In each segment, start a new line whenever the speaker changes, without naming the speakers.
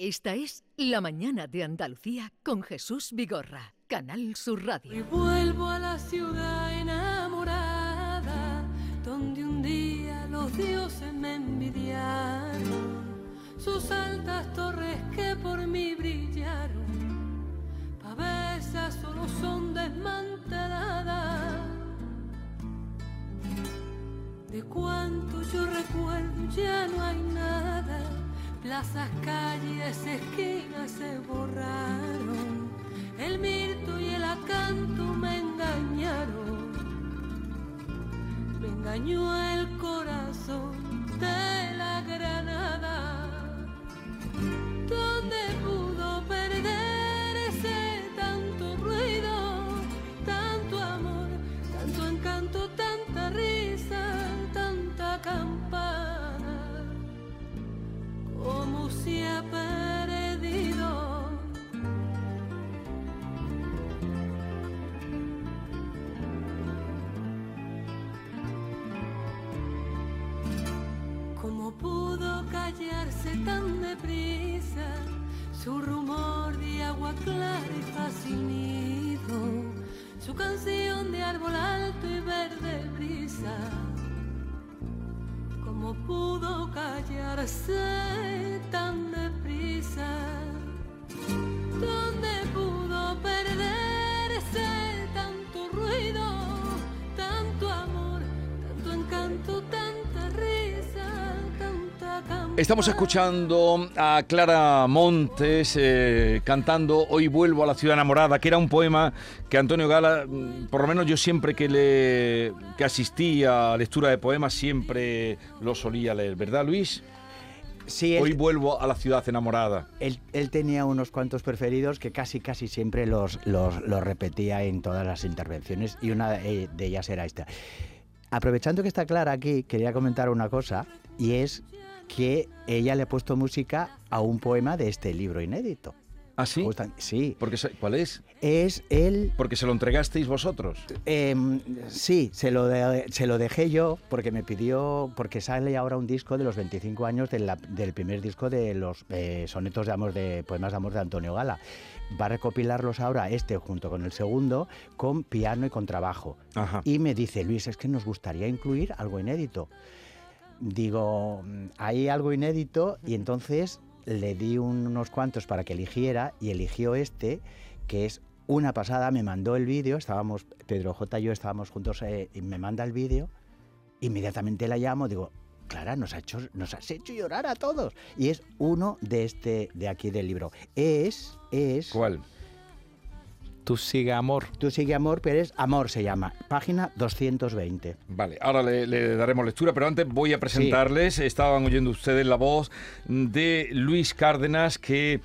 Esta es La Mañana de Andalucía con Jesús Vigorra, Canal Sur Radio.
Y vuelvo a la ciudad enamorada, donde un día los dioses me envidiaron, sus altas torres que por mí brillaron, pavesas solo son desmanteladas. De cuanto yo recuerdo ya no hay nada Plazas, calles, esquinas se borraron. El mirto y el acanto me engañaron. Me engañó el corazón de la granada. Donde como
Estamos escuchando a Clara Montes eh, cantando Hoy vuelvo a la ciudad enamorada, que era un poema que Antonio Gala, mm, por lo menos yo siempre que le que asistí a lectura de poemas siempre lo solía leer, ¿verdad, Luis?
Sí, él,
Hoy vuelvo a la ciudad enamorada.
él- él tenía unos cuantos preferidos que casi casi siempre los, los, los repetía en todas las intervenciones y una de de ellas era esta. Aprovechando que está Clara aquí, quería comentar una cosa y es que ella le ha puesto música a un poema de este libro inédito.
¿Ah, sí?
Justa- sí.
Porque, ¿Cuál es?
Es el
Porque se lo entregasteis vosotros.
Em, sí, se lo, de- se lo dejé yo porque me pidió, porque sale ahora un disco de los 25 años de la- del primer disco de los eh, sonetos de amor, de poemas de amor de Antonio Gala. Va a recopilarlos ahora este junto con el segundo con piano y con trabajo.
Ajá.
Y me dice, Luis, es que nos gustaría incluir algo inédito. Digo, "Mm, hay algo inédito y entonces le di un- unos cuantos para que eligiera y eligió este, que es una pasada, me mandó el vídeo, estábamos, Pedro J y yo estábamos juntos eh, y me manda el vídeo, inmediatamente la llamo, digo, Clara, nos, ha hecho, nos has hecho llorar a todos. Y es uno de este, de aquí del libro. Es, es...
¿Cuál?
Tú sigue amor.
Tú sigue amor, pero es amor se llama. Página 220.
Vale, ahora le, le daremos lectura, pero antes voy a presentarles. Estaban oyendo ustedes la voz de Luis Cárdenas, que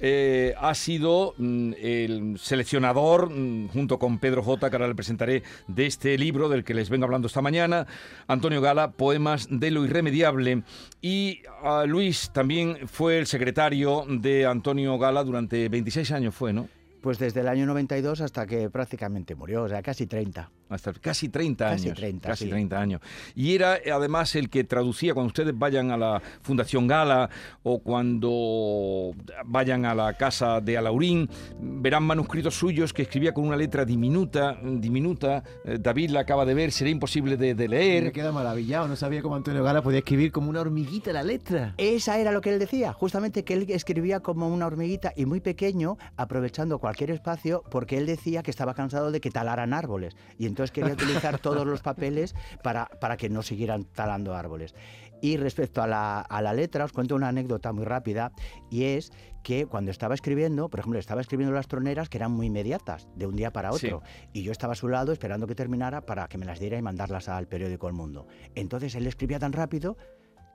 eh, ha sido mm, el seleccionador, mm, junto con Pedro J, que ahora le presentaré, de este libro del que les vengo hablando esta mañana. Antonio Gala, Poemas de lo Irremediable. Y ah, Luis también fue el secretario de Antonio Gala durante 26 años, fue, ¿no?
Pues desde el año 92 hasta que prácticamente murió, o sea, casi 30.
Hasta casi 30
Casi
años.
30,
casi
sí.
30 años. Y era eh, además el que traducía cuando ustedes vayan a la Fundación Gala o cuando vayan a la casa de Alaurín, verán manuscritos suyos que escribía con una letra diminuta, diminuta. Eh, David la acaba de ver, sería imposible de, de
Me
leer.
queda maravillado, no sabía cómo Antonio Gala podía escribir como una hormiguita la letra.
Esa era lo que él decía, justamente que él escribía como una hormiguita y muy pequeño, aprovechando cualquier espacio, porque él decía que estaba cansado de que talaran árboles. Y entonces quería utilizar todos los papeles para, para que no siguieran talando árboles. Y respecto a la, a la letra, os cuento una anécdota muy rápida, y es que cuando estaba escribiendo, por ejemplo, estaba escribiendo las troneras que eran muy inmediatas, de un día para otro, y yo estaba a su lado esperando que terminara para que me las diera y mandarlas al periódico El Mundo. Entonces él escribía tan rápido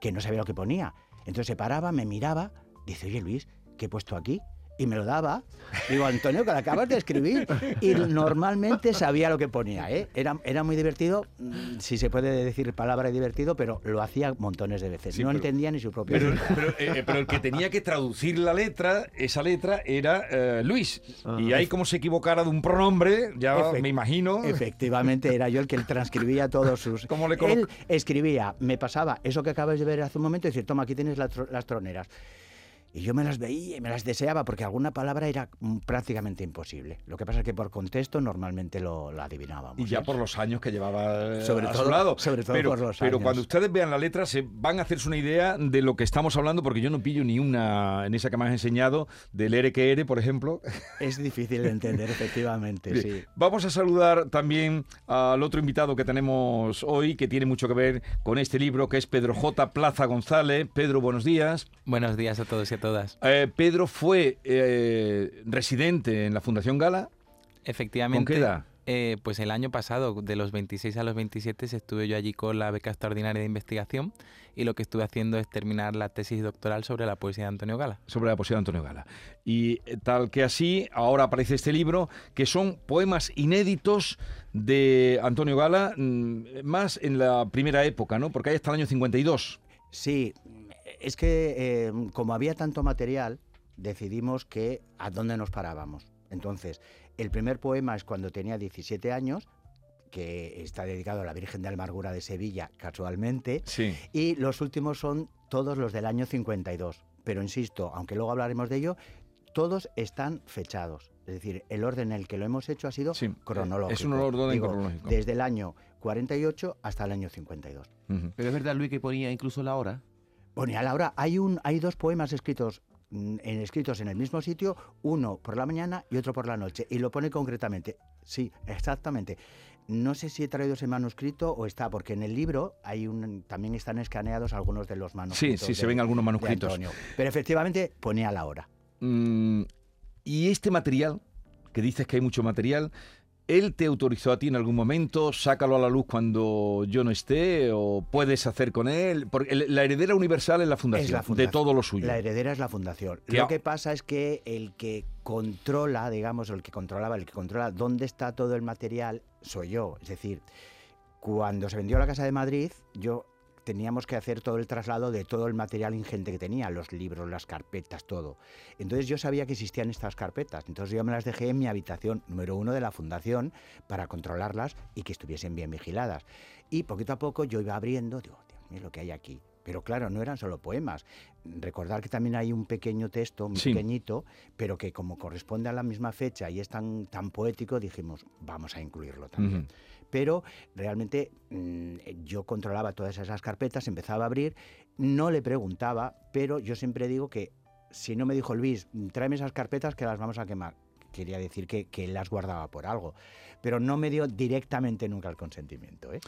que no sabía lo que ponía. Entonces se paraba, me miraba, dice, oye Luis, ¿qué he puesto aquí? Y me lo daba. Digo, Antonio, que lo acabas de escribir. Y normalmente sabía lo que ponía. ¿eh? Era, era muy divertido, mm, si se puede decir palabra divertido, pero lo hacía montones de veces.
Sí,
no
pero-
entendía ni su propia
Pero, pero, eh, pero el que tenía que traducir la letra, esa letra, era eh, Luis. Y ahí como se equivocara de un pronombre, ya
Efect-
me imagino.
Efectivamente, era yo el que transcribía todos sus...
¿Cómo le
Él escribía, me pasaba eso que acabas de ver hace un momento, y decir, toma, aquí tienes las troneras. Y yo me las veía y me las deseaba porque alguna palabra era mm, prácticamente imposible. Lo que pasa es que por contexto normalmente lo, lo adivinábamos.
Y ya
¿eh?
por los años que llevaba eh,
Sobre
a
todo-
su lado.
sobre todo
pero,
por los
Pero
años.
cuando ustedes vean la letra se van a hacerse una idea de lo que estamos hablando porque yo no pillo ni una en esa que me has enseñado del ere que ere, por ejemplo.
Es difícil de entender, efectivamente,
Bien,
sí.
Vamos a saludar también al otro invitado que tenemos hoy, que tiene mucho que ver con este libro, que es Pedro J. Plaza González. Pedro, buenos días.
Buenos días a todos y a todas.
Eh, Pedro fue eh, residente en la Fundación Gala.
Efectivamente.
¿Con qué edad?
eh, pues el año pasado, de los 26 a los 27, estuve yo allí con la beca extraordinaria de investigación y lo que estuve haciendo es terminar la tesis doctoral sobre la poesía de Antonio Gala.
sobre la poesía de Antonio Gala. Y eh, tal que así, ahora aparece este libro, que son poemas inéditos de Antonio Gala, mm, más en la primera época, ¿no? Porque hay hasta el año 52.
Sí, es que eh, como había tanto material, decidimos que a dónde nos parábamos. Entonces, el primer poema es cuando tenía 17 años, que está dedicado a la Virgen de Amargura de Sevilla, casualmente,
Sí.
y los últimos son todos los del año 52. Pero insisto, aunque luego hablaremos de ello, todos están fechados. Es decir, el orden en el que lo hemos hecho ha sido
Sí,
cronológico.
es un orden
Digo,
cronológico.
Desde el año 48 hasta el año 52.
Ujú.
Pero es verdad, Luis, que ponía incluso la hora.
Ponía la hora. Hay, un, hay dos poemas escritos mm, en, escritos en el mismo sitio, uno por la mañana y otro por la noche. Y lo pone concretamente. Sí, exactamente. No sé si he traído ese manuscrito o está, porque en el libro hay un, también están escaneados algunos de los
Sí,
manuscritos.
sí, se
de-
ven algunos manuscritos.
Pero efectivamente ponía la hora.
Mm, y este material, que dices que hay mucho material, ¿él te autorizó a ti en algún momento? Sácalo a la luz cuando yo no esté, o puedes hacer con él. Porque la heredera universal es la fundación,
Es la
de todo lo suyo.
La heredera es la fundación. Lo que pasa es que el que controla, digamos, el que controlaba, el que controla dónde está todo el material, soy yo. Es decir, cuando se vendió la Casa de Madrid, yo teníamos que hacer todo el traslado de todo el material ingente que tenía, los libros, las carpetas, todo. Entonces yo sabía que existían estas carpetas, entonces yo me las dejé en mi habitación número uno de la fundación para controlarlas y que estuviesen bien vigiladas. Y poquito a poco yo iba abriendo, digo, Dios mío, lo que hay aquí. Pero claro, no eran solo poemas. Recordar que también hay un pequeño texto, muy
Sí.
pequeñito, pero que como corresponde a la misma fecha y es tan, tan poético, dijimos, vamos a incluirlo también.
Ujú.
Pero realmente mm, yo controlaba todas esas carpetas, empezaba a abrir, no le preguntaba, pero yo siempre digo que si no me dijo Luis, tráeme esas carpetas que las vamos a quemar. Quería decir que, que él las guardaba por algo, pero no me dio directamente nunca el consentimiento. ¿eh?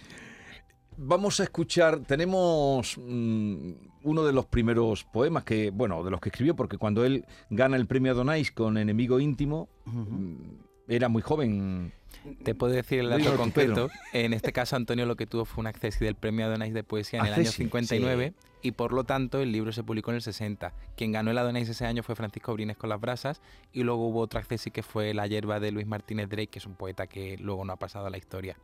Vamos a escuchar, tenemos mm, uno de los primeros poemas que, bueno, de los que escribió, porque cuando él gana el premio Adonais con Enemigo Íntimo, mm, era muy joven.
Te puedo decir el dato concreto. En este caso, Antonio lo que tuvo fue un accesi del premio Adonais de poesía en el año
Accesi,
59 y por lo tanto el libro se publicó en el 60. Quien ganó el Adonais ese año fue Francisco Brines con las brasas y luego hubo otro accesi que fue La hierba de Luis Martínez Drake, que es un poeta que luego no ha pasado a la historia.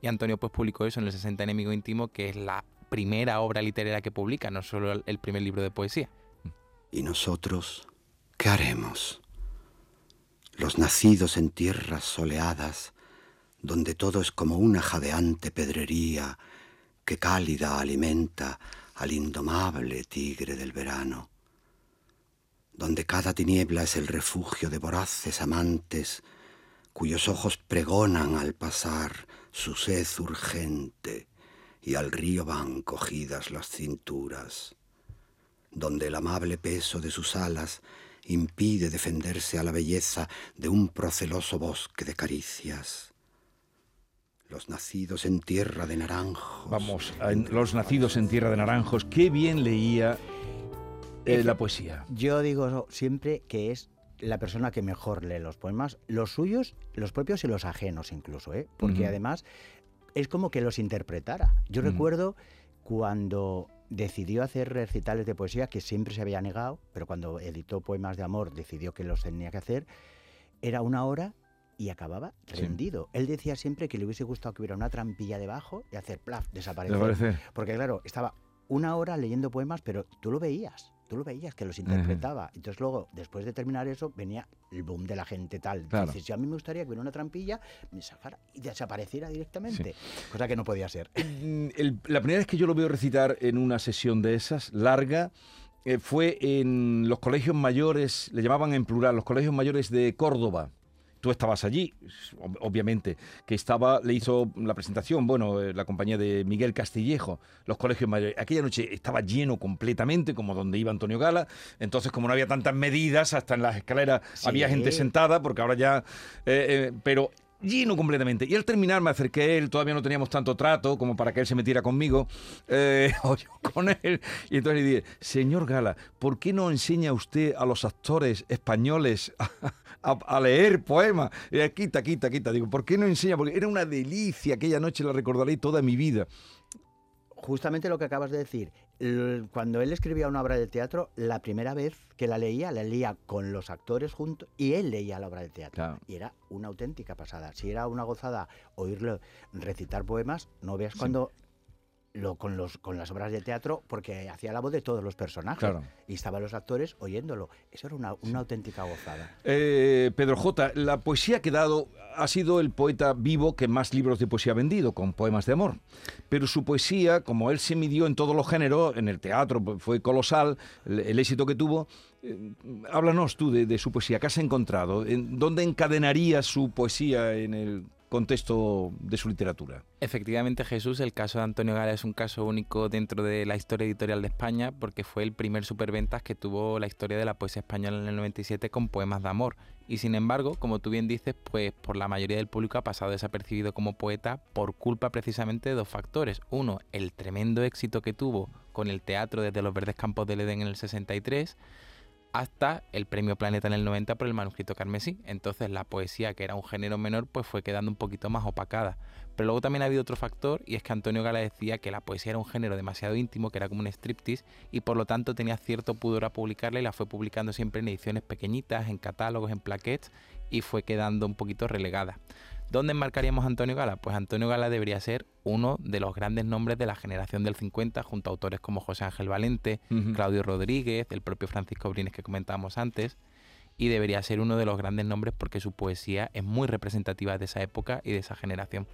Y Antonio pues publicó eso en el 60 Enemigo Íntimo, que es la primera obra literaria que publica, no solo el primer libro de poesía.
¿Y nosotros qué haremos? Los nacidos en tierras soleadas, donde todo es como una jadeante pedrería que cálida alimenta al indomable tigre del verano, donde cada tiniebla es el refugio de voraces amantes cuyos ojos pregonan al pasar su sed urgente y al río van cogidas las cinturas donde el amable peso de sus alas impide defenderse a la belleza de un proceloso bosque de caricias. Los nacidos en tierra de naranjos.
Vamos, los nacidos en Tierra de Naranjos, qué bien leía eh, la poesía.
Yo digo siempre que es la persona que mejor lee los poemas, los suyos, los propios y los ajenos incluso, ¿eh? porque además es como que los interpretara. Yo recuerdo cuando decidió hacer recitales de poesía, que siempre se había negado, pero cuando editó Poemas de Amor decidió que los tenía que hacer, era una hora y acababa
Sí.
rendido. Él decía siempre que le hubiese gustado que hubiera una trampilla debajo y hacer plaf, desaparecer. Porque claro, estaba una hora leyendo poemas, pero tú lo veías, tú lo veías que los interpretaba. Entonces luego, después de terminar eso, venía el boom de la gente tal.
Claro.
Dices, yo a mí me gustaría que hubiera una trampilla, me sacara y desapareciera directamente. Cosa que no podía ser.
Mm, el- la primera vez que yo lo veo recitar en una sesión de esas, larga, eh, fue en los colegios mayores, le llamaban en plural, los colegios mayores de Córdoba. Tú estabas allí, ob- obviamente, que estaba, le hizo la presentación, bueno, eh, la compañía de Miguel Castillejo, los colegios mayores. Aquella noche estaba lleno completamente, como donde iba Antonio Gala. Entonces, como no había tantas medidas, hasta en las escaleras
Sí.
había gente sentada, porque ahora ya. eh, eh, pero lleno completamente. Y al terminar me acerqué a él, todavía no teníamos tanto trato como para que él se metiera conmigo, eh, o yo con él. Y entonces le dije, señor Gala, ¿por qué no enseña usted a los actores españoles a, a- a leer poemas? Y quita, quita, quita. Digo, ¿por qué no enseña? Porque era una delicia, aquella noche la recordaré toda mi vida.
Justamente lo que acabas de decir. Cuando él escribía una obra de teatro, la primera vez que la leía, la leía con los actores juntos y él leía la obra de teatro.
Claro.
Y era una auténtica pasada. Si era una gozada oírlo recitar poemas, no veas cuando lo, con, los, con las obras de teatro, porque hacía la voz de todos los personajes.
Claro.
Y estaban los actores oyéndolo. Eso era una, una auténtica gozada.
Eh, Pedro J., la poesía que ha dado ha sido el poeta vivo que más libros de poesía ha vendido, con poemas de amor. Pero su poesía, como él se midió en todos los géneros, en el teatro fue colosal, el, el éxito que tuvo. eh, háblanos tú de, de su poesía, ¿qué has encontrado? ¿En ¿Dónde encadenaría su poesía en el contexto de su literatura?
Efectivamente, Jesús, el caso de Antonio Gala es un caso único dentro de la historia editorial de España porque fue el primer superventas que tuvo la historia de la poesía española en el 97 con poemas de amor. Y sin embargo, como tú bien dices, pues por la mayoría del público ha pasado desapercibido como poeta por culpa precisamente de dos factores. Uno, el tremendo éxito que tuvo con el teatro desde los Verdes Campos del Edén en el 63 hasta el premio Planeta en el 90 por el manuscrito carmesí. Entonces la poesía, que era un género menor, pues fue quedando un poquito más opacada. Pero luego también ha habido otro factor y es que Antonio Gala decía que la poesía era un género demasiado íntimo, que era como un striptease y por lo tanto tenía cierto pudor a publicarla y la fue publicando siempre en ediciones pequeñitas, en catálogos, en plaquettes y fue quedando un poquito relegada. ¿Dónde enmarcaríamos a Antonio Gala? Pues Antonio Gala debería ser uno de los grandes nombres de la generación del 50 junto a autores como José Ángel Valente. Claudio Rodríguez, el propio Francisco Brines que comentábamos antes, y debería ser uno de los grandes nombres porque su poesía es muy representativa de esa época y de esa generación.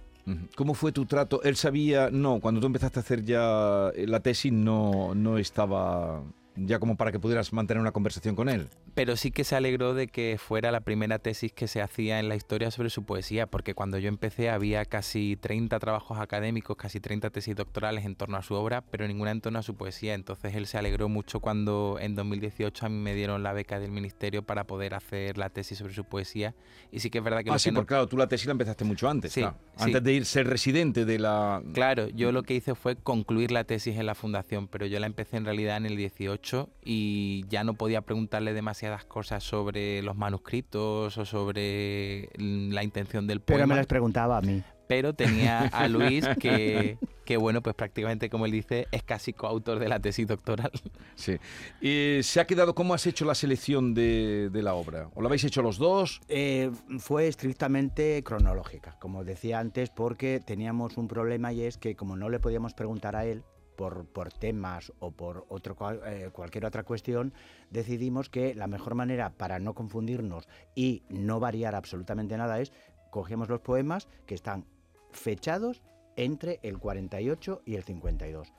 ¿Cómo fue tu trato? Él sabía, no, cuando tú empezaste a hacer ya eh, la tesis no, no estaba ya como para que pudieras mantener una conversación con él.
Pero sí que se alegró de que fuera la primera tesis que se hacía en la historia sobre su poesía, porque cuando yo empecé había casi 30 trabajos académicos, casi 30 tesis doctorales en torno a su obra, pero ninguna en torno a su poesía. Entonces él se alegró mucho cuando en 2018 a mí me dieron la beca del ministerio para poder hacer la tesis sobre su poesía. Y sí que es verdad que...
Ah,
lo
sí,
que no-
porque claro, tú la tesis la empezaste mucho antes,
Sí,
claro.
sí.
antes de ir ser residente de la...
Claro, yo lo que hice fue concluir la tesis en la fundación, pero yo la empecé en realidad en el 18 y ya no podía preguntarle demasiadas cosas sobre los manuscritos o sobre la intención del
Pero
poema.
me las preguntaba a mí.
pero tenía a Luis que, que, bueno, pues prácticamente como él dice, es casi coautor de la tesis doctoral.
Sí. Eh, ¿Se ha quedado, cómo has hecho la selección de, de la obra? ¿O la habéis hecho los dos?
Eh, fue estrictamente cronológica, como decía antes, porque teníamos un problema y es que como no le podíamos preguntar a él por, por temas o por otro, eh, cualquier otra cuestión, decidimos que la mejor manera para no confundirnos y no variar absolutamente nada es cogemos los poemas que están fechados entre el 48 y el 52.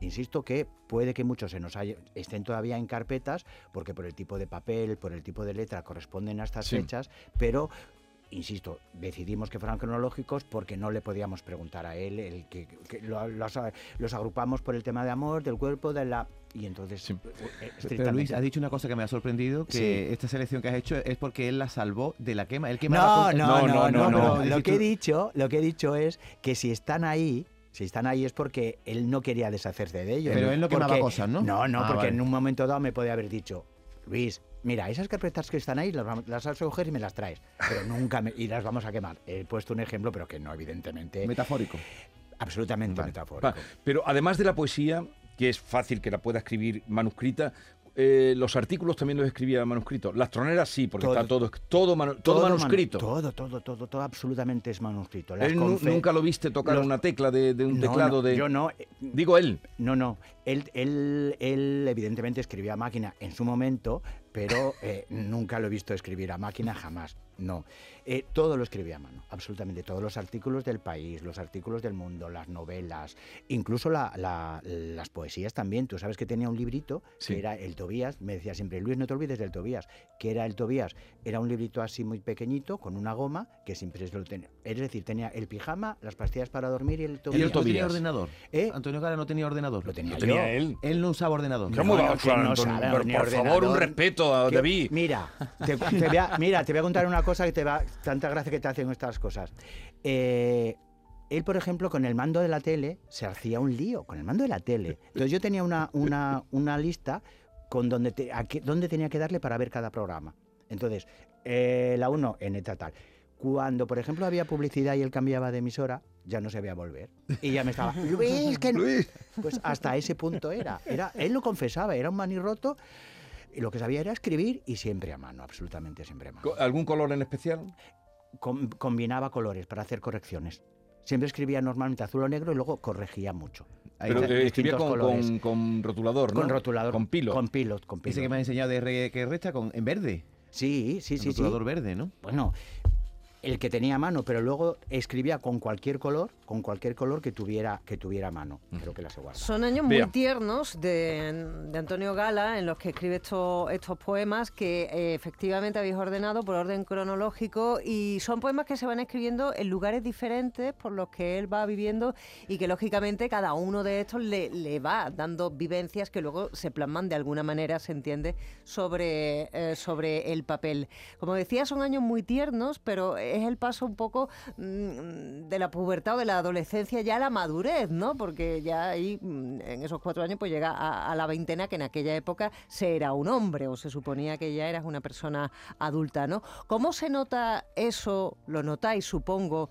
Insisto que puede que muchos se nos haya- estén todavía en carpetas, porque por el tipo de papel, por el tipo de letra corresponden a estas
Sí.
fechas, pero insisto, decidimos que fueran cronológicos porque no le podíamos preguntar a él, el que, que lo- los, los agrupamos por el tema de amor, del cuerpo, de la... Y entonces,
Sí.
eh,
Pero Luis, has dicho una cosa que me ha sorprendido, que
Sí.
esta selección que has hecho es porque él la salvó de la quema. Él quemaba
No,
con-
no,
No,
no,
no.
Lo que he dicho, lo que he dicho es que si están ahí, si están ahí es porque él no quería deshacerse de ellos.
Pero él no quemaba
Porque-
cosas, ¿no?
No, no,
Ah,
porque
vale.
en un momento dado me podía haber dicho, Luis, mira, esas carpetas que están ahí las, las vas a coger y me las traes. Pero nunca me, y las vamos a quemar. He puesto un ejemplo, pero que no, evidentemente,
Metafórico.
absolutamente
Vale.
metafórico.
Pero además de la poesía, que es fácil que la pueda escribir manuscrita, eh, los artículos también los escribía manuscrito. Las troneras sí, porque
Todo.
está todo, todo, manu- todo
manu-
manuscrito.
todo, todo, todo, todo absolutamente es manuscrito. Las
Él nunca lo viste tocar
los-
una tecla de, de un
No,
teclado
no,
de...
Yo no, eh,
Digo él.
No, no. Él, él, él evidentemente escribía a máquina en su momento, pero eh, nunca lo he visto escribir a máquina, jamás. No. Eh, todo lo escribía a mano, absolutamente. Todos los artículos del país, los artículos del mundo, las novelas, incluso la- la- las poesías también. Tú sabes que tenía un librito
Sí.
que era el Tobías. Me decía siempre, Luis, no te olvides del Tobías. que era el Tobías? Era un librito así muy pequeñito, con una goma, que siempre lo tenía. Es decir, tenía el pijama, las pastillas para dormir y el
Y el
Tobías.
¿No tenía
Tobías.
ordenador?
¿Eh?
Antonio Gala no tenía ordenador.
Lo tenía
Lo. Tenía él.
Él no usaba ordenador.
¿Cómo
No, sabe
Por- favor, un respeto a David.
Mira te, te voy a, mira, te voy a contar una cosa que te va. Tanta gracia que te hacen estas cosas. Eh, él, por ejemplo, con el mando de la tele se hacía un lío, con el mando de la tele. Entonces yo tenía una, una, una lista con donde, te- a qué- dónde tenía que darle para ver cada programa. Entonces, eh, la 1 en ETA tal. Cuando, por ejemplo, había publicidad y él cambiaba de emisora, ya no se veía volver. Y ya me estaba, Luis, que no".
Luis.
Pues hasta ese punto era. era. Él lo confesaba, era un manirroto. Y lo que sabía era escribir y siempre a mano, absolutamente siempre a mano.
¿Algún color en especial?
Com- combinaba colores para hacer correcciones. Siempre escribía normalmente azul o negro y luego corregía mucho.
Ahí
Pero eh, escribía con, con- con rotulador, ¿no?
Con rotulador.
Con pilo.
Con pilot, con
Ese
pilot.
que me has enseñado de re- que resta con, en verde.
Sí, sí,
el
sí, sí.
rotulador verde, ¿no?
Bueno, el que tenía a mano, pero luego escribía con cualquier color, con cualquier color que tuviera, que tuviera a mano. Creo que la se guarda.
Son años muy tiernos de, de Antonio Gala en los que escribe estos, estos poemas que eh, efectivamente habéis ordenado por orden cronológico y son poemas que se van escribiendo en lugares diferentes por los que él va viviendo y que lógicamente cada uno de estos le, le va dando vivencias que luego se plasman de alguna manera, se entiende, sobre, eh, sobre el papel. Como decía, son años muy tiernos, pero es el paso un poco mm, de la pubertad o de la adolescencia ya a la madurez, ¿no? Porque ya ahí, mm, en esos cuatro años, pues llega a, la veintena, que en aquella época se era un hombre o se suponía que ya eras una persona adulta, ¿no? ¿Cómo se nota eso? Lo notáis, supongo,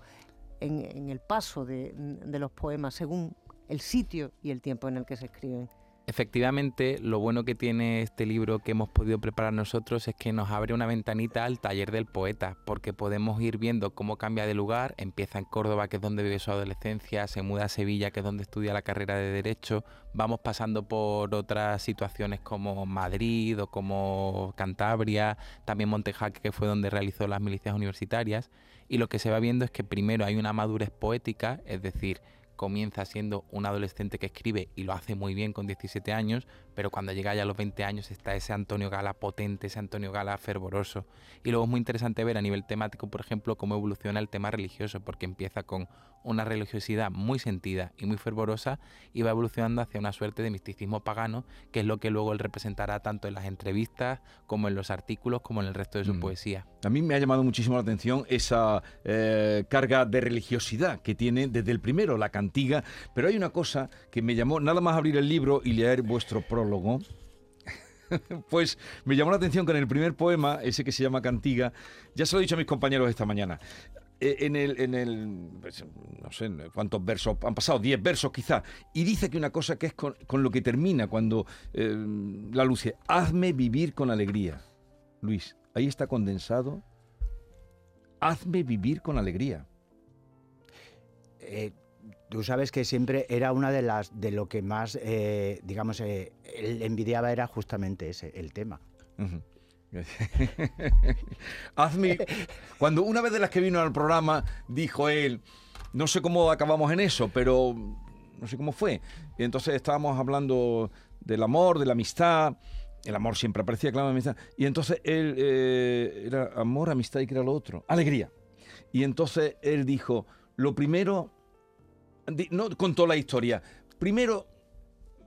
en, el paso de los poemas, según el sitio y el tiempo en el que se escriben.
Efectivamente, lo bueno que tiene este libro que hemos podido preparar nosotros es que nos abre una ventanita al taller del poeta, porque podemos ir viendo cómo cambia de lugar, empieza en Córdoba, que es donde vive su adolescencia, se muda a Sevilla, que es donde estudia la carrera de Derecho, vamos pasando por otras situaciones como Madrid o como Cantabria, también Montejaque, que fue donde realizó las milicias universitarias, y lo que se va viendo es que primero hay una madurez poética, es decir, comienza siendo un adolescente que escribe y lo hace muy bien con 17 años, pero cuando llega ya a los 20 años está ese Antonio Gala potente, ese Antonio Gala fervoroso. Y luego es muy interesante ver a nivel temático, por ejemplo, cómo evoluciona el tema religioso, porque empieza con una religiosidad muy sentida y muy fervorosa y va evolucionando hacia una suerte de misticismo pagano, que es lo que luego él representará tanto en las entrevistas como en los artículos como en el resto de su
Mm.
poesía.
A mí me ha llamado muchísimo la atención esa eh, carga de religiosidad que tiene desde el primero, la cantiga. Pero hay una cosa que me llamó, nada más abrir el libro y leer vuestro prólogo. Pues me llamó la atención que en el primer poema, ese que se llama Cantiga, ya se lo he dicho a mis compañeros esta mañana. Eh, En el, en el, pues, no sé cuántos versos, han pasado 10 versos quizá, y dice que una cosa que es con, con lo que termina cuando eh, la luce, hazme vivir con alegría. Luis, ahí está condensado. Hazme vivir con alegría.
Eh, tú sabes que siempre era una de las de lo que más, eh, digamos, él envidiaba era justamente ese, el tema.
Ujú. Hazme. Cuando una vez de las que vino al programa dijo él, no sé cómo acabamos en eso, pero no sé cómo fue. Y entonces estábamos hablando del amor, de la amistad. El amor siempre aparecía, claro, amistad. Y entonces él eh, era amor, amistad y que era lo otro. Alegría. Y entonces él dijo, lo primero, no contó la historia. Primero,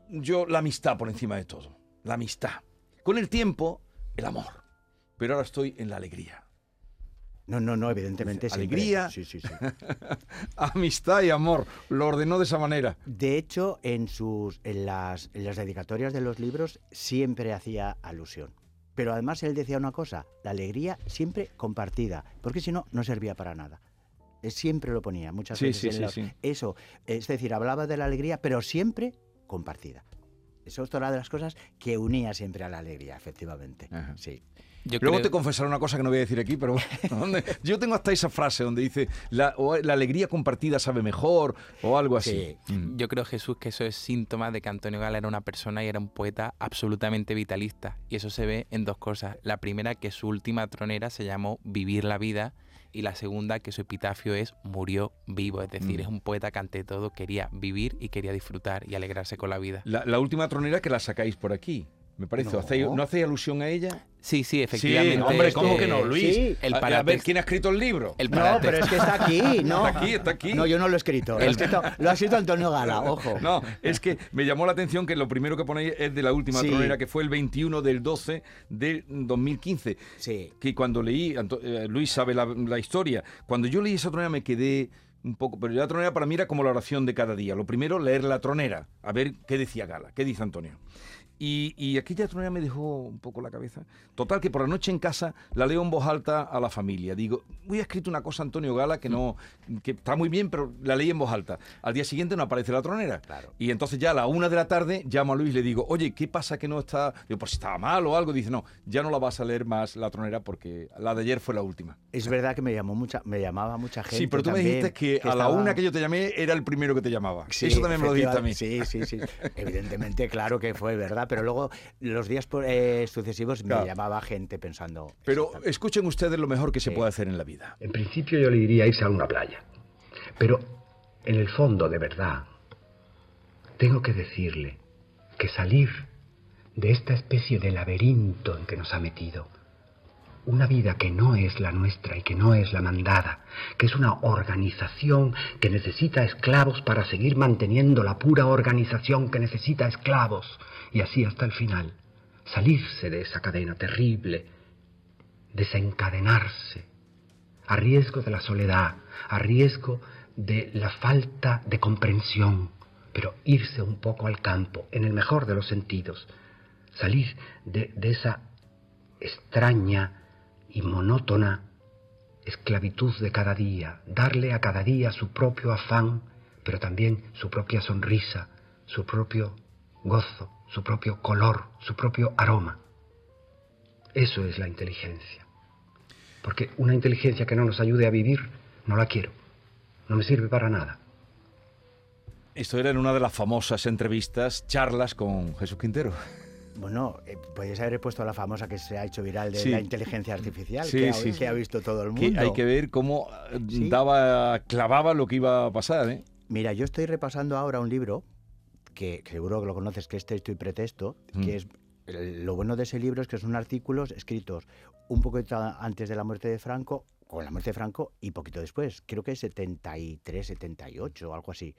yo la amistad por encima de todo. La amistad. Con el tiempo, el amor. Pero ahora estoy en la alegría.
No, no, no, evidentemente siempre-
alegría.
Sí, sí, sí.
Amistad y amor. Lo ordenó de esa manera.
De hecho, en sus en las, en las dedicatorias de los libros siempre hacía alusión. Pero además él decía una cosa, la alegría siempre compartida, porque si no, no servía para nada. Siempre lo ponía, muchas
Sí,
veces.
sí,
en
sí,
los-
sí.
Eso, es decir, hablaba de la alegría, pero siempre compartida. Eso es otra de las cosas que unía siempre a la alegría, efectivamente.
Ajá.
Sí.
Yo
Luego
creo-
te confesaré una cosa que no voy a decir aquí, pero ¿dónde? yo tengo hasta esa frase donde dice la, o la alegría compartida sabe mejor o algo así. Mm.
Yo creo, Jesús, que eso es síntoma de que Antonio Gala era una persona y era un poeta absolutamente vitalista. Y eso se ve en dos cosas. La primera, que su última tronera se llamó Vivir la vida. Y la segunda, que su epitafio es Murió vivo. Es decir,
Mm.
es un poeta que ante todo quería vivir y quería disfrutar y alegrarse con la vida.
La, la última tronera que la sacáis por aquí, me parece.
No.
¿Hacéis- ¿No hacéis alusión a ella?
Sí, sí,
Sí,
efectivamente.
hombre, ¿cómo
este,
que no, Luis?
sí.
El
a, a ver, ¿quién ha escrito el libro?
El
No, pero es que está aquí, ¿no?
Está aquí, está aquí.
No, yo no lo he escrito. Lo, ha
El-
escrito, lo ha escrito Antonio Gala, ojo.
No, es que me llamó la atención que lo primero que ponéis es de la última
Sí.
tronera, que fue el 21 del 12 de 2015.
Sí.
Que cuando leí, Anto- eh, Luis sabe la, la historia, cuando yo leí esa tronera me quedé un poco, pero la tronera para mí era como la oración de cada día. Lo primero, leer la tronera, a ver qué decía Gala, qué dice Antonio. Y, y aquella tronera me dejó un poco la cabeza. Total, que por la noche en casa la leo en voz alta a la familia. Digo, voy a escrito una cosa Antonio Gala que no, que está muy bien, pero la leí en voz alta. Al día siguiente no aparece la tronera.
Claro.
Y entonces ya a la una de la tarde llamo a Luis y le digo, oye, ¿qué pasa que no está? Digo, por si estaba mal o algo. Dice, no, ya no la vas a leer más la tronera porque la de ayer fue la última.
Es verdad que me llamó mucha, me llamaba mucha gente.
sí, pero tú me dijiste que, a la una que yo te llamé era el primero que te llamaba.
Sí,
Eso también me lo dijiste a mí.
Sí, sí, sí. Evidentemente, claro que fue verdad, pero luego los días eh, sucesivos
Claro.
me llamaba gente pensando.
Pero escuchen ustedes lo mejor que se puede hacer en la vida.
En principio yo le diría irse a una playa. Pero en el fondo, de verdad, tengo que decirle que salir de esta especie de laberinto en que nos ha metido, una vida que no es la nuestra y que no es la mandada, que es una organización que necesita esclavos para seguir manteniendo la pura organización que necesita esclavos, y así hasta el final, salirse de esa cadena terrible, desencadenarse, a riesgo de la soledad, a riesgo de la falta de comprensión, pero irse un poco al campo, en el mejor de los sentidos, salir de, de esa extraña y monótona esclavitud de cada día, darle a cada día su propio afán, pero también su propia sonrisa, su propio gozo, su propio color, su propio aroma. Eso es la inteligencia. Porque una inteligencia que no nos ayude a vivir, no la quiero. No me sirve para nada.
Esto era en una de las famosas entrevistas, charlas con Jesús Quintero.
Bueno, eh, podéis haber puesto la famosa que se ha hecho viral de
Sí.
la inteligencia artificial,
Sí,
que, ha,
sí.
que ha visto todo el
Que
mundo.
hay que ver cómo eh, daba, clavaba lo que iba a pasar, ¿eh?
Mira, yo estoy repasando ahora un libro que, que seguro que lo conoces, que es Texto y Pretexto,
Mm.
que es lo bueno de ese libro es que son artículos escritos un poquito antes de la muerte de Franco, con la muerte de Franco y poquito después, creo que es 73, 78 o algo así.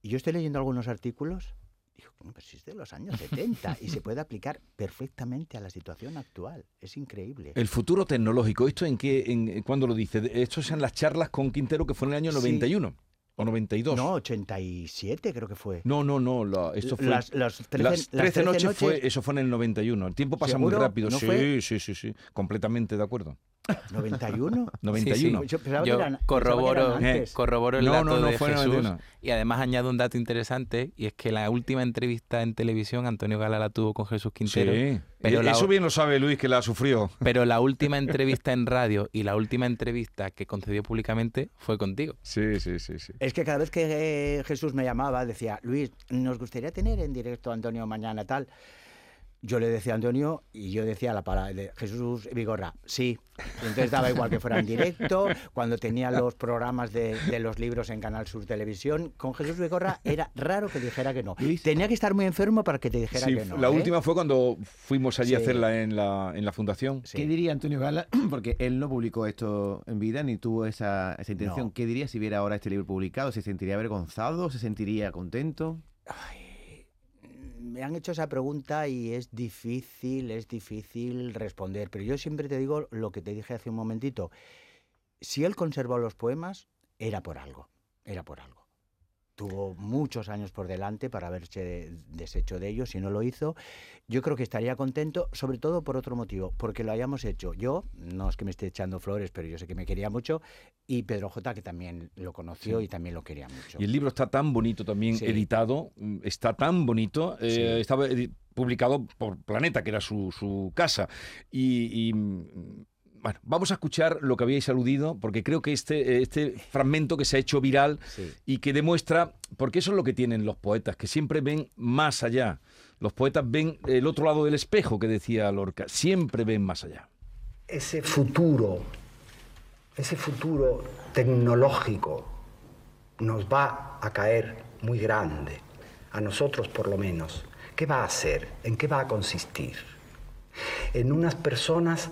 Y yo estoy leyendo algunos artículos, digo, "Coño, pero si es de los años 70 y se puede aplicar perfectamente a la situación actual, es increíble.
El futuro tecnológico, ¿esto en qué, en, cuándo lo dice? Esto son las charlas con Quintero que fue en el año
Sí.
91 o 92.
No, 87 creo que fue.
no, no, no, la- esto fue...
Las, las 13,
las
las
13 noches,
13
fue, eso fue en el 91. El tiempo pasa muy
¿Seguro?
rápido.
¿No
sí,
fue?
sí, sí, sí, completamente de acuerdo.
91.
91.
Yo pensaba que
Yo
eran- pensaba que
corroboro,
eran antes.
corroboro el
No,
dato
no, no,
de
fue
Jesús
91.
y además añado un dato interesante y es que la última entrevista en televisión Antonio Gala la tuvo con Jesús Quintero,
Sí.
pero
Y
la-
Eso bien lo sabe Luis, que la sufrió.
pero la última entrevista en radio y la última entrevista que concedió públicamente fue contigo.
Sí, sí, sí, sí.
Es que cada vez que eh, Jesús me llamaba, decía, Luis, nos gustaría tener en directo a Antonio mañana tal. Yo le decía a Antonio y yo decía la palabra de Jesús Vigorra, sí. Y entonces daba igual que fuera en directo, cuando tenía los programas de, de los libros en Canal Sur Televisión, con Jesús Vigorra era raro que dijera que no.
Luis.
Tenía que estar muy enfermo para que te dijera
Sí,
que no.
la
¿eh?
última fue cuando fuimos allí a hacerla en la, en la fundación.
Sí.
¿Qué diría Antonio Gala? Porque él no publicó esto en vida ni tuvo esa, esa intención.
No.
¿Qué diría si viera ahora este libro publicado? ¿Se sentiría avergonzado? ¿Se sentiría contento?
Me han hecho esa pregunta y es difícil, es difícil responder, pero yo siempre te digo lo que te dije hace un momentito. Si él conservó los poemas, era por algo, era por algo. Tuvo muchos años por delante para haberse deshecho de ellos, si no lo hizo. Yo creo que estaría contento, sobre todo por otro motivo, porque lo hayamos hecho. Yo, no es que me esté echando flores, pero yo sé que me quería mucho, y Pedro J, que también lo conoció y también lo quería mucho.
Y el libro está tan bonito también editado, mm, está tan bonito, eh, estaba publicado por Planeta, que era su, su casa, y, y mm, bueno, vamos a escuchar lo que habíais aludido, porque creo que este, este fragmento que se ha hecho viral y que demuestra, porque eso es lo que tienen los poetas, que siempre ven más allá. Los poetas ven el otro lado del espejo que decía Lorca, siempre ven más allá.
Ese futuro, ese futuro tecnológico nos va a caer muy grande, a nosotros por lo menos. ¿Qué va a ser? ¿En qué va a consistir? En unas personas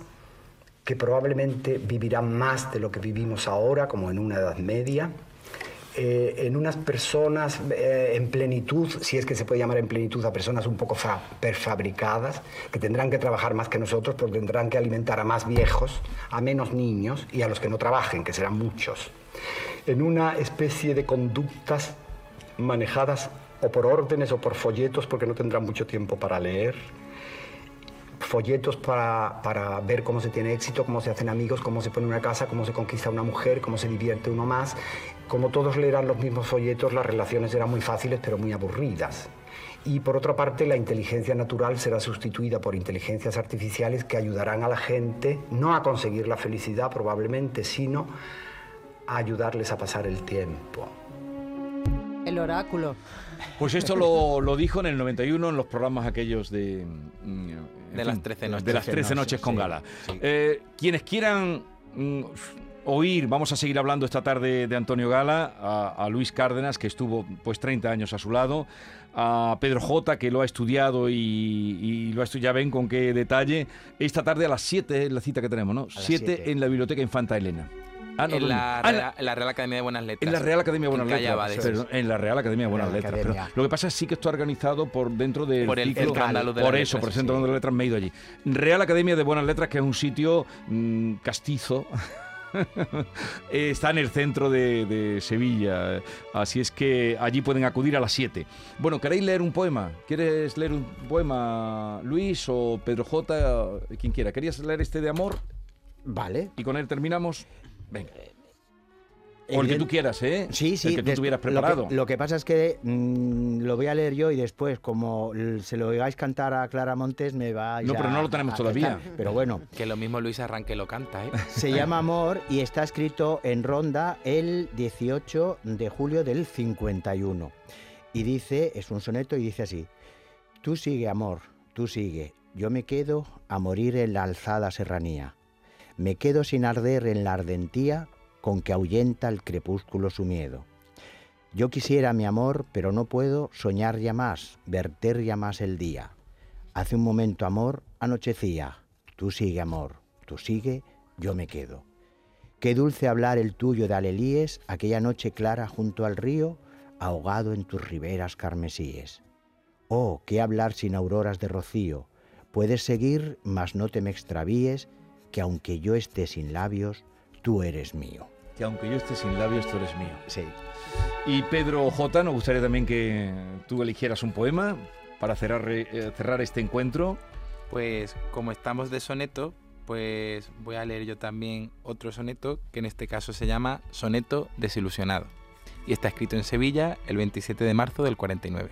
que probablemente vivirán más de lo que vivimos ahora, como en una edad media, eh, en unas personas eh, en plenitud, si es que se puede llamar en plenitud a personas un poco perfabricadas, que tendrán que trabajar más que nosotros, porque tendrán que alimentar a más viejos, a menos niños y a los que no trabajen, que serán muchos. En una especie de conductas manejadas o por órdenes o por folletos, porque no tendrán mucho tiempo para leer folletos para, para, ver cómo se tiene éxito, cómo se hacen amigos, cómo se pone una casa, cómo se conquista una mujer, cómo se divierte uno más. Como todos leerán los mismos folletos, las relaciones eran muy fáciles pero muy aburridas. Y por otra parte, la inteligencia natural será sustituida por inteligencias artificiales que ayudarán a la gente no a conseguir la felicidad probablemente, sino a ayudarles a pasar el tiempo.
El oráculo.
Pues esto lo, lo, dijo en el 91 en los programas aquellos de...
Mm, de las 13 noches.
De las 13 noches, con gala. Eh, quienes quieran mm, oír, vamos a seguir hablando esta tarde de Antonio Gala, a, Luis Cárdenas, que estuvo pues 30 años a su lado, a Pedro J, que lo ha estudiado y, lo ha estudiado, ya ven con qué detalle. Esta tarde a las 7 es la cita que tenemos, ¿no? 7 en la Biblioteca Infanta Elena.
Ah, en, la, ah, la, Real Academia de Buenas Letras.
En la Real Academia de Buenas Letras. en la Real Academia de Buenas Letras. lo que pasa es sí que esto organizado por dentro del
por el, ciclo,
de Por eso, por el Centro de Letras me he ido allí. Real Academia de Buenas Letras, que es un sitio mm, castizo. Está en el centro de, Sevilla, así es que allí pueden acudir a las 7. Bueno, ¿queréis leer un poema? ¿Quieres leer un poema, Luis o Pedro J? Quien quiera. ¿Querías leer este de amor?
Vale.
Y con él terminamos. Venga. O el que tú quieras, ¿eh?
Sí, sí.
El que tú tuvieras preparado.
Lo que, pasa es que mm, lo voy a leer yo y después, como se lo oigáis cantar a Clara Montes, me va a.
No, pero no lo tenemos todavía.
Pero bueno.
Que lo mismo Luis Arranque lo canta, ¿eh?
Se llama Amor y está escrito en Ronda el 18 de julio del 51. Y dice, es un soneto y dice así: Tú sigue, amor, tú sigue. Yo me quedo a morir en la alzada serranía me quedo sin arder en la ardentía con que ahuyenta el crepúsculo su miedo. Yo quisiera mi amor, pero no puedo soñar ya más, verter ya más el día. Hace un momento amor, anochecía. Tú sigue amor, tú sigue, yo me quedo. Qué dulce hablar el tuyo de alelíes aquella noche clara junto al río, ahogado en tus riberas carmesíes. Oh, qué hablar sin auroras de rocío. Puedes seguir, mas no te me extravíes, que aunque yo esté sin labios, tú eres mío.
Que aunque yo esté sin labios, tú eres mío.
Sí.
Y Pedro J, nos gustaría también que tú eligieras un poema para cerrar, eh, cerrar este encuentro.
Pues como estamos de soneto, pues voy a leer yo también otro soneto que en este caso se llama Soneto Desilusionado y está escrito en Sevilla el 27 de marzo del 49.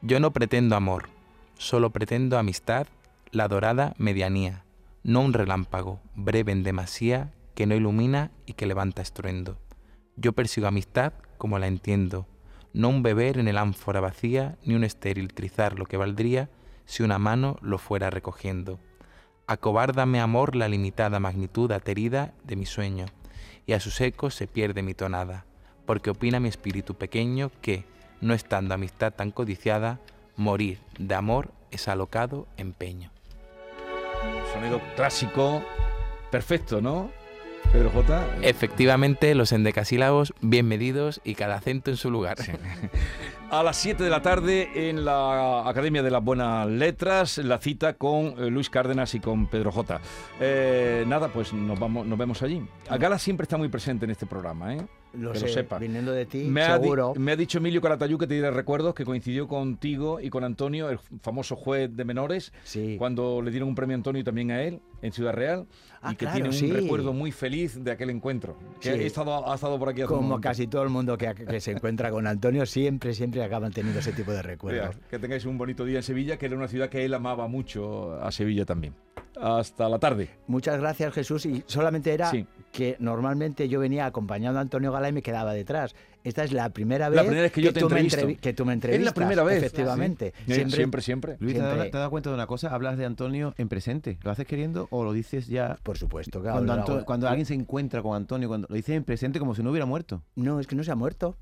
Yo no pretendo amor, solo pretendo amistad, la dorada medianía, no un relámpago, breve en demasía, que no ilumina y que levanta estruendo. Yo persigo amistad como la entiendo, no un beber en el ánfora vacía, ni un estéril trizar lo que valdría si una mano lo fuera recogiendo. Acobárdame amor la limitada magnitud aterida de mi sueño, y a sus ecos se pierde mi tonada, porque opina mi espíritu pequeño que, no estando amistad tan codiciada, morir de amor es alocado empeño
sonido clásico, perfecto, ¿no? Pedro J.
Efectivamente, los endecasílabos bien medidos y cada acento en su lugar.
A las 7 de la tarde en la Academia de las Buenas Letras, la cita con eh, Luis Cárdenas y con Pedro J. Eh, nada, pues nos, vamos, nos vemos allí. Gala siempre está muy presente en este programa, ¿eh?
Lo
que
sé,
lo sepa.
viniendo de ti,
Me ha,
seguro.
me ha dicho Emilio Caratayú que te diré recuerdos que coincidió contigo y con Antonio, el famoso juez de menores,
Sí.
cuando le dieron un premio a Antonio también a él en Ciudad Real
Ah,
y que
claro,
tiene
sí.
un recuerdo muy feliz de aquel encuentro. Que
Sí.
he estado, ha estado por aquí hace
Como casi todo el mundo que, que se encuentra con Antonio, siempre, siempre acaban teniendo ese tipo de recuerdos.
que tengáis un bonito día en Sevilla, que era una ciudad que él amaba mucho a Sevilla también. Hasta la tarde.
Muchas gracias, Jesús. Y solamente era
Sí.
Que normalmente yo venía acompañando a Antonio Gala y me quedaba detrás. Esta es la primera vez,
La primera vez que yo te
tú me que tú me
Es
entrevistas.
la primera vez.
Efectivamente.
Sí. Eh, siempre, siempre.
Luis, ¿te has, dado,
Siempre-
te has dado cuenta de una cosa? Hablas de Antonio en presente. ¿Lo haces queriendo o lo dices ya
Por supuesto, claro.
cuando, Anto- alguien se encuentra con Antonio? Cuando lo dices en presente como si no hubiera muerto.
No, es que no se ha muerto.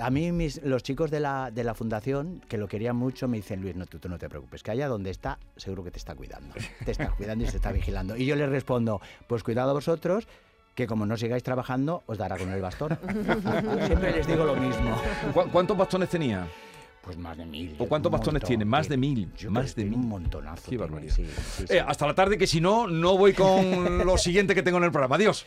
A mí mis, los chicos de la, de la fundación, que lo querían mucho, me dicen, Luis, no, tú, tú no te preocupes, que allá donde está, seguro que te está cuidando. Te está cuidando y se está vigilando. Y yo les respondo, pues cuidado vosotros, que como no sigáis trabajando, os dará con el bastón. Siempre les digo lo mismo.
¿Cu- ¿Cuántos bastones tenía?
Pues más de mil.
¿O cuántos bastones
montón,
tiene? Más
que-
de mil,
yo
más
creo
de
que tiene
mil.
Un montonazo.
Qué
tiene,
barbaridad.
sí, sí, sí.
Eh, hasta la tarde, que si no, no voy con lo siguiente que tengo en el programa. Adiós.